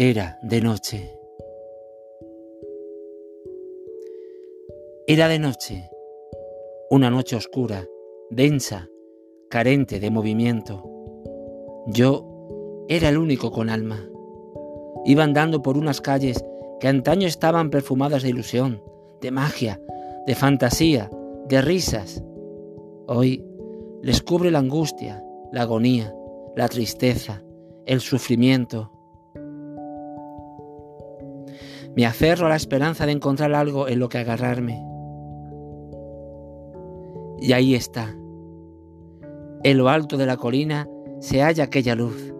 Era de noche. Era de noche, una noche oscura, densa, carente de movimiento. Yo era el único con alma. Iba andando por unas calles que antaño estaban perfumadas de ilusión, de magia, de fantasía, de risas. Hoy les cubre la angustia, la agonía, la tristeza, el sufrimiento, me aferro a la esperanza de encontrar algo en lo que agarrarme. Y ahí está. En lo alto de la colina se halla aquella luz,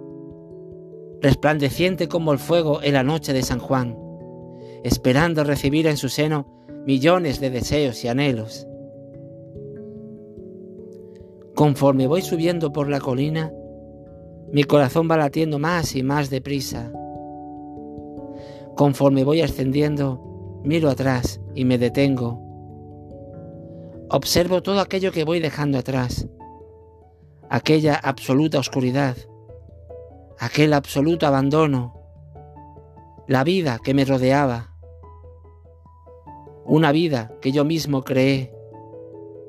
resplandeciente como el fuego en la noche de San Juan, esperando recibir en su seno millones de deseos y anhelos. Conforme voy subiendo por la colina, mi corazón va latiendo más y más deprisa. Conforme voy ascendiendo, miro atrás y me detengo. Observo todo aquello que voy dejando atrás, aquella absoluta oscuridad, aquel absoluto abandono, la vida que me rodeaba, una vida que yo mismo creé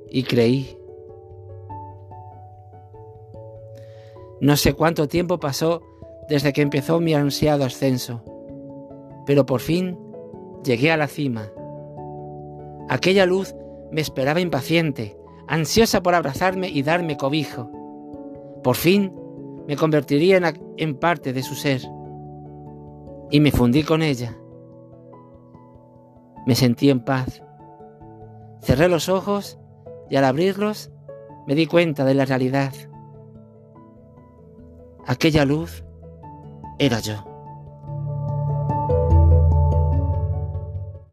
y creí. No sé cuánto tiempo pasó desde que empezó mi ansiado ascenso pero por fin llegué a la cima. Aquella luz me esperaba impaciente, ansiosa por abrazarme y darme cobijo. Por fin me convertiría en, parte de su ser. Y me fundí con ella. Me sentí en paz. Cerré los ojos y al abrirlos me di cuenta de la realidad. Aquella luz era yo.